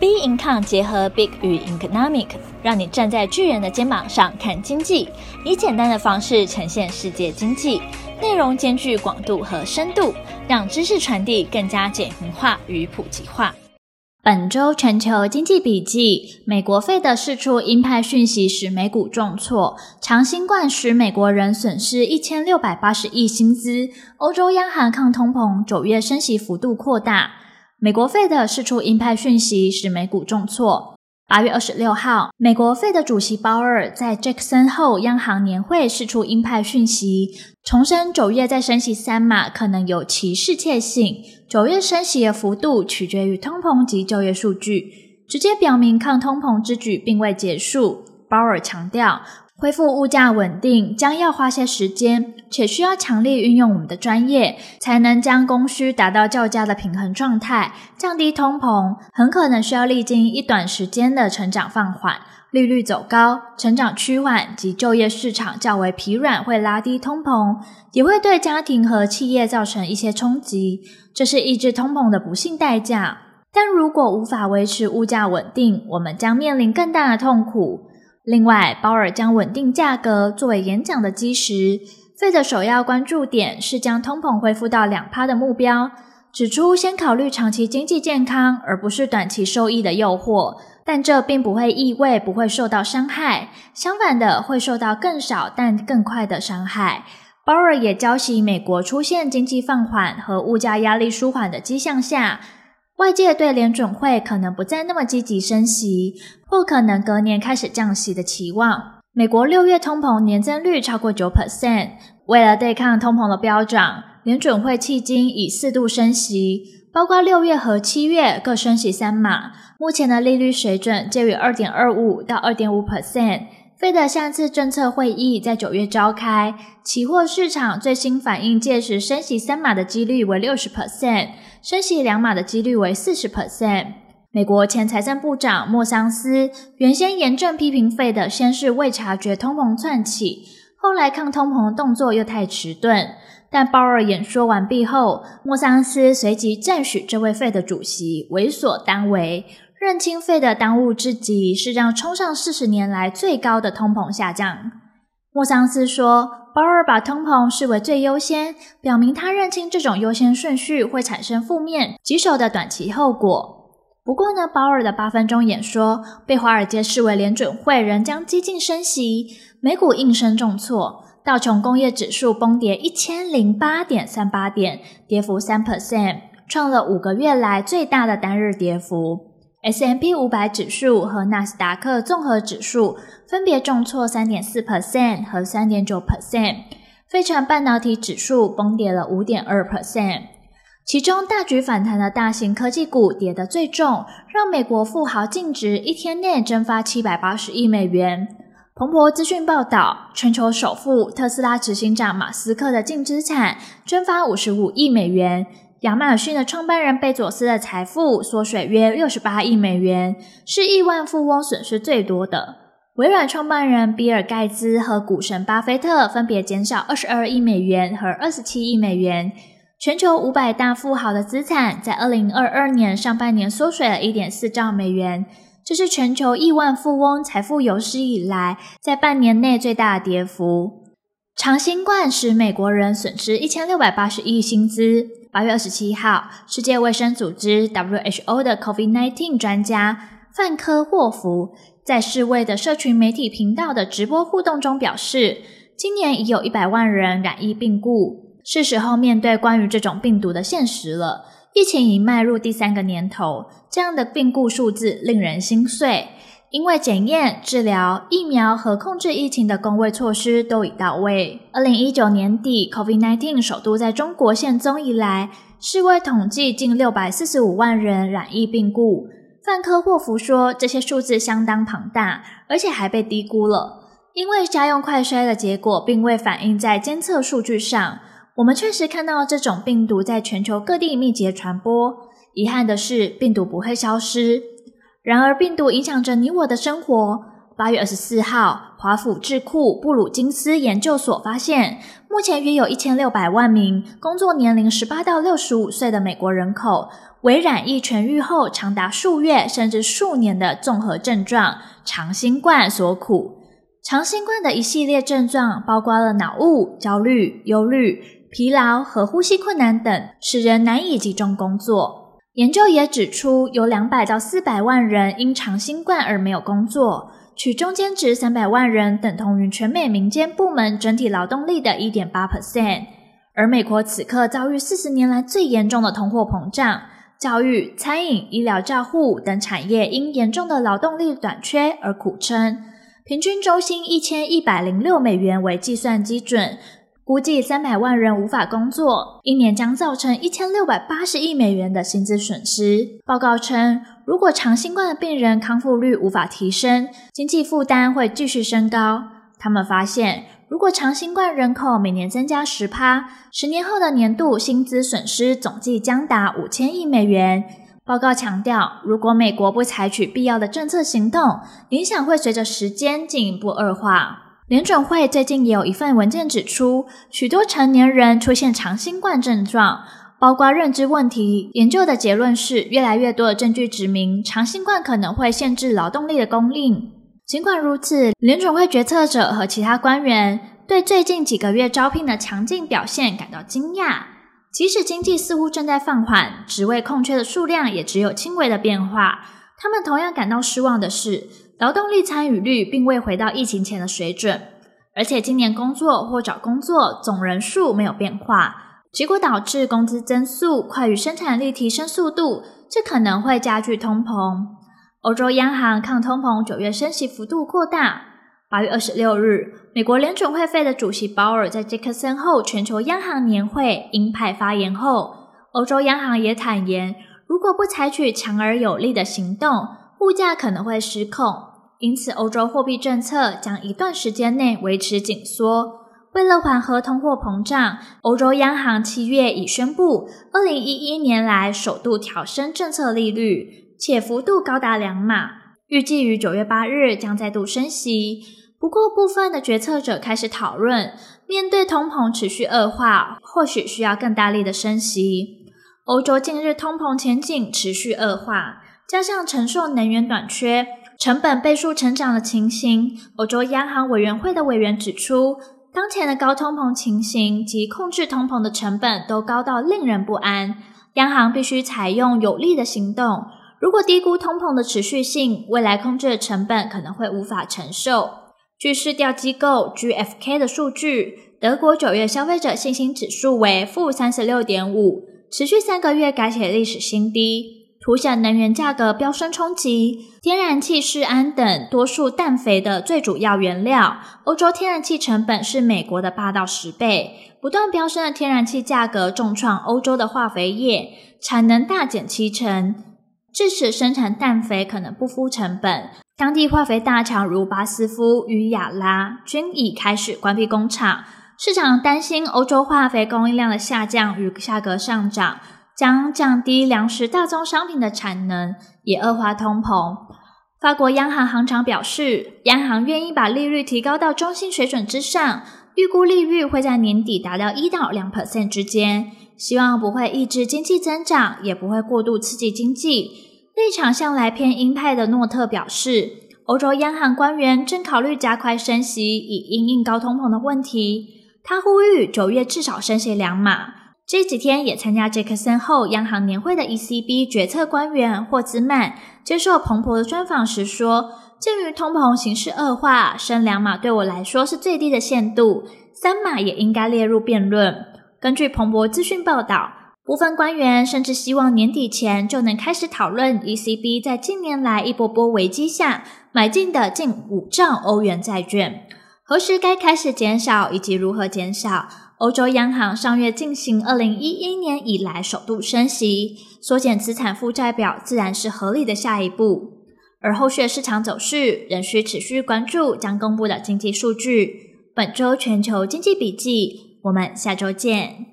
B Income 结合 Big 与 Economic，让你站在巨人的肩膀上看经济，以简单的方式呈现世界经济，内容兼具广度和深度，让知识传递更加简明化与普及化。本周全球经济笔记：美国费的释出鹰派讯息使美股重挫，长新冠使美国人损失一千六百八十亿薪资。欧洲央行抗通膨，九月升息幅度扩大。美国费的释出鹰派讯息使美股重挫。八月二十六号，美国费的主席鲍尔在杰克森后央行年会释出鹰派讯息，重申九月再升息三码可能有其适切性。九月升息的幅度取决于通膨及就业数据，直接表明抗通膨之举并未结束。鲍尔强调，恢复物价稳定将要花些时间，且需要强力运用我们的专业，才能将供需达到较佳的平衡状态，降低通膨。很可能需要历经一短时间的成长放缓。利率走高、成长趋缓及就业市场较为疲软，会拉低通膨，也会对家庭和企业造成一些冲击，这是抑制通膨的不幸代价。但如果无法维持物价稳定，我们将面临更大的痛苦。另外，鲍尔将稳定价格作为演讲的基石。费的首要关注点是将通膨恢复到两趴的目标，指出先考虑长期经济健康，而不是短期收益的诱惑。但这并不会意味不会受到伤害，相反的，会受到更少但更快的伤害。鲍尔也浇熄美国出现经济放缓和物价压力舒缓的迹象下，外界对联准会可能不再那么积极升息，或可能隔年开始降息的期望。美国六月通膨年增率超过九 percent，为了对抗通膨的飙涨，联准会迄今已四度升息。包括六月和七月各升息三码，目前的利率水准介于二点二五到二点五 percent。费的下次政策会议在九月召开，期货市场最新反映届时升息三码的几率为六十 percent，升息两码的几率为四十 percent。美国前财政部长莫桑斯原先严正批评费的先是未察觉通膨窜起，后来抗通膨的动作又太迟钝。但鲍尔演说完毕后，莫桑斯随即赞许这位费的主席为所当为，认清费的当务之急是让冲上四十年来最高的通膨下降。莫桑斯说，鲍尔把通膨视为最优先，表明他认清这种优先顺序会产生负面、棘手的短期后果。不过呢，鲍尔的八分钟演说被华尔街视为联准会仍将激进升息，美股应声重挫。道琼工业指数崩跌一千零八点三八点，跌幅三 percent，创了五个月来最大的单日跌幅。S&P 五百指数和纳斯达克综合指数分别重挫三点四 percent 和三点九 percent。费城半导体指数崩跌了五点二 percent。其中大举反弹的大型科技股跌得最重，让美国富豪净值一天内蒸发七百八十亿美元。彭博资讯报道，全球首富特斯拉执行长马斯克的净资产蒸发五十五亿美元，亚马逊的创办人贝佐斯的财富缩水约六十八亿美元，是亿万富翁损失最多的。微软创办人比尔盖茨和股神巴菲特分别减少二十二亿美元和二十七亿美元。全球五百大富豪的资产在二零二二年上半年缩水了一点四兆美元。这是全球亿万富翁财富有史以来在半年内最大的跌幅。长新冠使美国人损失一千六百八十亿薪资。八月二十七号，世界卫生组织 WHO 的 COVID-19 专家范科霍夫在世卫的社群媒体频道的直播互动中表示，今年已有一百万人染疫病故，是时候面对关于这种病毒的现实了。疫情已迈入第三个年头，这样的病故数字令人心碎。因为检验、治疗、疫苗和控制疫情的公卫措施都已到位。二零一九年底，COVID-19 首度在中国现踪以来，世卫统计近六百四十五万人染疫病故。范科霍夫说，这些数字相当庞大，而且还被低估了，因为家用快筛的结果并未反映在监测数据上。我们确实看到这种病毒在全球各地密集传播。遗憾的是，病毒不会消失。然而，病毒影响着你我的生活。八月二十四号，华府智库布鲁金斯研究所发现，目前约有一千六百万名工作年龄十八到六十五岁的美国人口，为染疫痊愈后长达数月甚至数年的综合症状长新冠所苦。长新冠的一系列症状包括了脑雾、焦虑、忧虑、疲劳和呼吸困难等，使人难以集中工作。研究也指出，有两百到四百万人因长新冠而没有工作，取中间值三百万人等同于全美民间部门整体劳动力的一点八 percent。而美国此刻遭遇四十年来最严重的通货膨胀。教育、餐饮、医疗照护等产业因严重的劳动力短缺而苦撑，平均周薪一千一百零六美元为计算基准，估计三百万人无法工作，一年将造成一千六百八十亿美元的薪资损失。报告称，如果长新冠的病人康复率无法提升，经济负担会继续升高。他们发现，如果长新冠人口每年增加十趴，十年后的年度薪资损失总计将达五千亿美元。报告强调，如果美国不采取必要的政策行动，影响会随着时间进一步恶化。联准会最近也有一份文件指出，许多成年人出现长新冠症状，包括认知问题。研究的结论是，越来越多的证据指明，长新冠可能会限制劳动力的供应。尽管如此，联准会决策者和其他官员对最近几个月招聘的强劲表现感到惊讶。即使经济似乎正在放缓，职位空缺的数量也只有轻微的变化。他们同样感到失望的是，劳动力参与率并未回到疫情前的水准，而且今年工作或找工作总人数没有变化，结果导致工资增速快于生产力提升速度，这可能会加剧通膨。欧洲央行抗通膨九月升息幅度扩大。八月二十六日，美国联准会费的主席鲍尔在杰克森后全球央行年会鹰派发言后，欧洲央行也坦言，如果不采取强而有力的行动，物价可能会失控。因此，欧洲货币政策将一段时间内维持紧缩。为了缓和通货膨胀，欧洲央行七月已宣布，二零一一年来首度调升政策利率。且幅度高达两码，预计于九月八日将再度升息。不过，部分的决策者开始讨论，面对通膨持续恶化，或许需要更大力的升息。欧洲近日通膨前景持续恶化，加上承受能源短缺、成本倍数成长的情形，欧洲央行委员会的委员指出，当前的高通膨情形及控制通膨的成本都高到令人不安，央行必须采用有力的行动。如果低估通膨的持续性，未来控制的成本可能会无法承受。据市调机构 GfK 的数据，德国九月消费者信心指数为负三十六点五，持续三个月改写历史新低，凸显能源价格飙升冲击。天然气、释安等多数氮肥的最主要原料，欧洲天然气成本是美国的八到十倍。不断飙升的天然气价格重创欧洲的化肥业，产能大减七成。致使生产氮肥可能不敷成本，当地化肥大厂如巴斯夫与亚拉均已开始关闭工厂。市场担心欧洲化肥供应量的下降与价格上涨，将降低粮食大宗商品的产能，也恶化通膨。法国央行行长表示，央行愿意把利率提高到中性水准之上，预估利率会在年底达到一到两 percent 之间。希望不会抑制经济增长，也不会过度刺激经济。立场向来偏鹰派的诺特表示，欧洲央行官员正考虑加快升息，以因应高通膨的问题。他呼吁九月至少升息两码。这几天也参加杰克森后央行年会的 ECB 决策官员霍兹曼接受彭博的专访时说：“鉴于通膨形势恶化，升两码对我来说是最低的限度，三码也应该列入辩论。”根据彭博资讯报道，部分官员甚至希望年底前就能开始讨论 ECB 在近年来一波波危机下买进的近五兆欧元债券，何时该开始减少以及如何减少。欧洲央行上月进行二零一一年以来首度升息，缩减资产负债表自然是合理的下一步。而后续市场走势仍需持续关注将公布的经济数据。本周全球经济笔记。我们下周见。